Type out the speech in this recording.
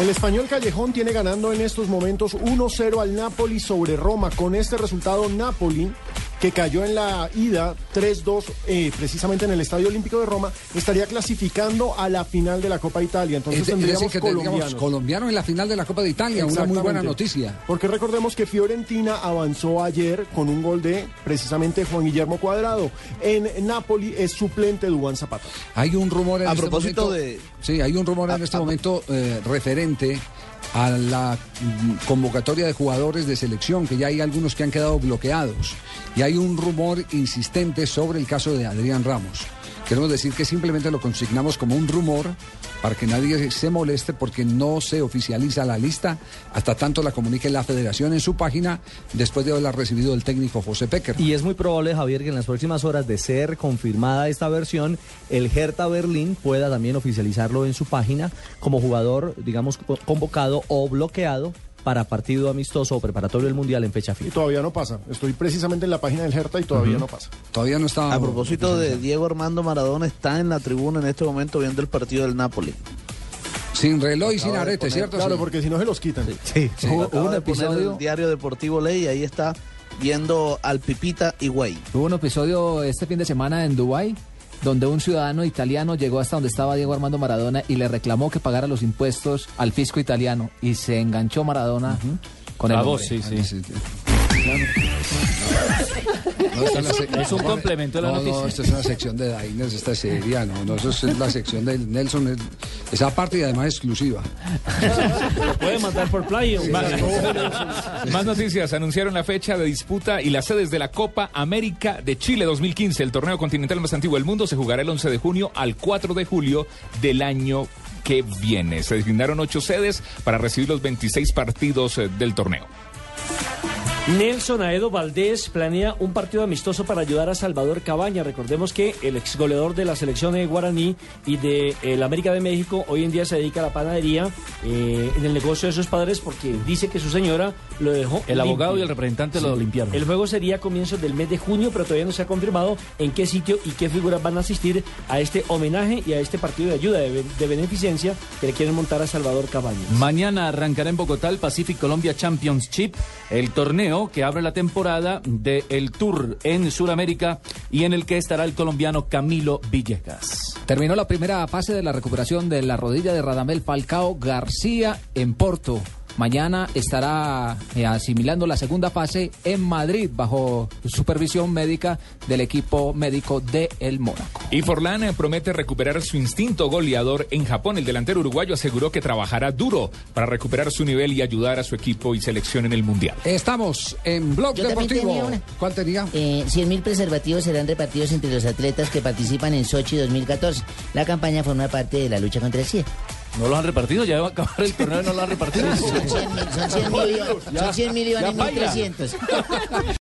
El español Callejón tiene ganando en estos momentos 1-0 al Napoli sobre Roma. Con este resultado, Napoli, que cayó en la ida 3-2 eh, precisamente en el Estadio Olímpico de Roma, estaría clasificando a la final de la Copa Italia. Entonces Es de- es tendríamos decir, que tendríamos colombianos. colombiano en la final de la Copa de Italia, una muy buena noticia. Porque recordemos que Fiorentina avanzó ayer con un gol de precisamente Juan Guillermo Cuadrado. En Napoli es suplente Dubán Zapata. Hay un rumor en A este propósito momento- de- Sí, hay un rumor en este a- momento eh, referente a la convocatoria de jugadores de selección, que ya hay algunos que han quedado bloqueados. Y hay un rumor insistente sobre el caso de Adrián Ramos. Queremos decir que simplemente lo consignamos como un rumor para que nadie se moleste porque no se oficializa la lista hasta tanto la comunique la federación en su página después de haberla recibido el técnico José Pecker. Y es muy probable, Javier, que en las próximas horas de ser confirmada esta versión, el Hertha Berlín pueda también oficializarlo en su página como jugador, digamos, co- convocado o bloqueado para partido amistoso o preparatorio del Mundial en fecha Y FIFA. todavía no pasa. Estoy precisamente en la página del Hertha y todavía no pasa. Todavía no está. A propósito de Diego Armando Maradona, está en la tribuna en este momento viendo el partido del Napoli. Sin reloj y sin arete, poner- ¿cierto? Claro, Sí. porque si no se los quitan. Sí, Hubo hubo un un episodio- el diario deportivo Ley y ahí está viendo al Pipita Higuaín. Hubo un episodio este fin de semana en Dubái donde un ciudadano italiano llegó hasta donde estaba Diego Armando Maradona y le reclamó que pagara los impuestos al fisco italiano y se enganchó Maradona con el hombre. Sí, sí. No, esta es, la Es un complemento de la no, noticia. No, esta es una sección de Diners, esta es seria, no, no, eso es la sección de Nelson, es- esa parte y además exclusiva. Puede mandar por play. Más noticias. Anunciaron la fecha de disputa y las sedes de la Copa América de Chile 2015. El torneo continental más antiguo del mundo se jugará el 11 de junio al 4 de julio del año que viene. Se designaron ocho sedes para recibir los 26 partidos eh, del torneo. Nelson Aedo Valdés planea un partido amistoso para ayudar a Salvador Cabaña. Recordemos que el ex goleador de la selección de Guaraní y de el América de México hoy en día se dedica a la panadería eh, en el negocio de sus padres porque dice que su señora lo dejó. El abogado y el representante lo limpiaron. El juego sería a comienzos del mes de junio, pero todavía no se ha confirmado en qué sitio y qué figuras van a asistir a este homenaje y a este partido de ayuda, de, de beneficencia que le quieren montar a Salvador Cabañas. Mañana arrancará en Bogotá el Pacific Colombia Championship, el torneo que abre la temporada del Tour en Sudamérica y en el que estará el colombiano Camilo Villegas. Terminó la primera fase de la recuperación de la rodilla de Radamel Falcao García en Porto. Mañana estará eh, asimilando la segunda fase en Madrid bajo supervisión médica del equipo médico de El Mónaco. Y Forlán eh, promete recuperar su instinto goleador en Japón. El delantero uruguayo aseguró que trabajará duro para recuperar su nivel y ayudar a su equipo y selección en el Mundial. Estamos en Blog Yo Deportivo. tenía una. ¿Cuál tenía? Eh, 100.000 preservativos serán repartidos entre los atletas que participan en Sochi 2014. La campaña forma parte de la lucha contra el SIDA. ¿No los han repartido? Ya va a acabar el torneo y no lo han repartido. Son 100 mil, son 100 mil, son 100 mil y van en 1.300.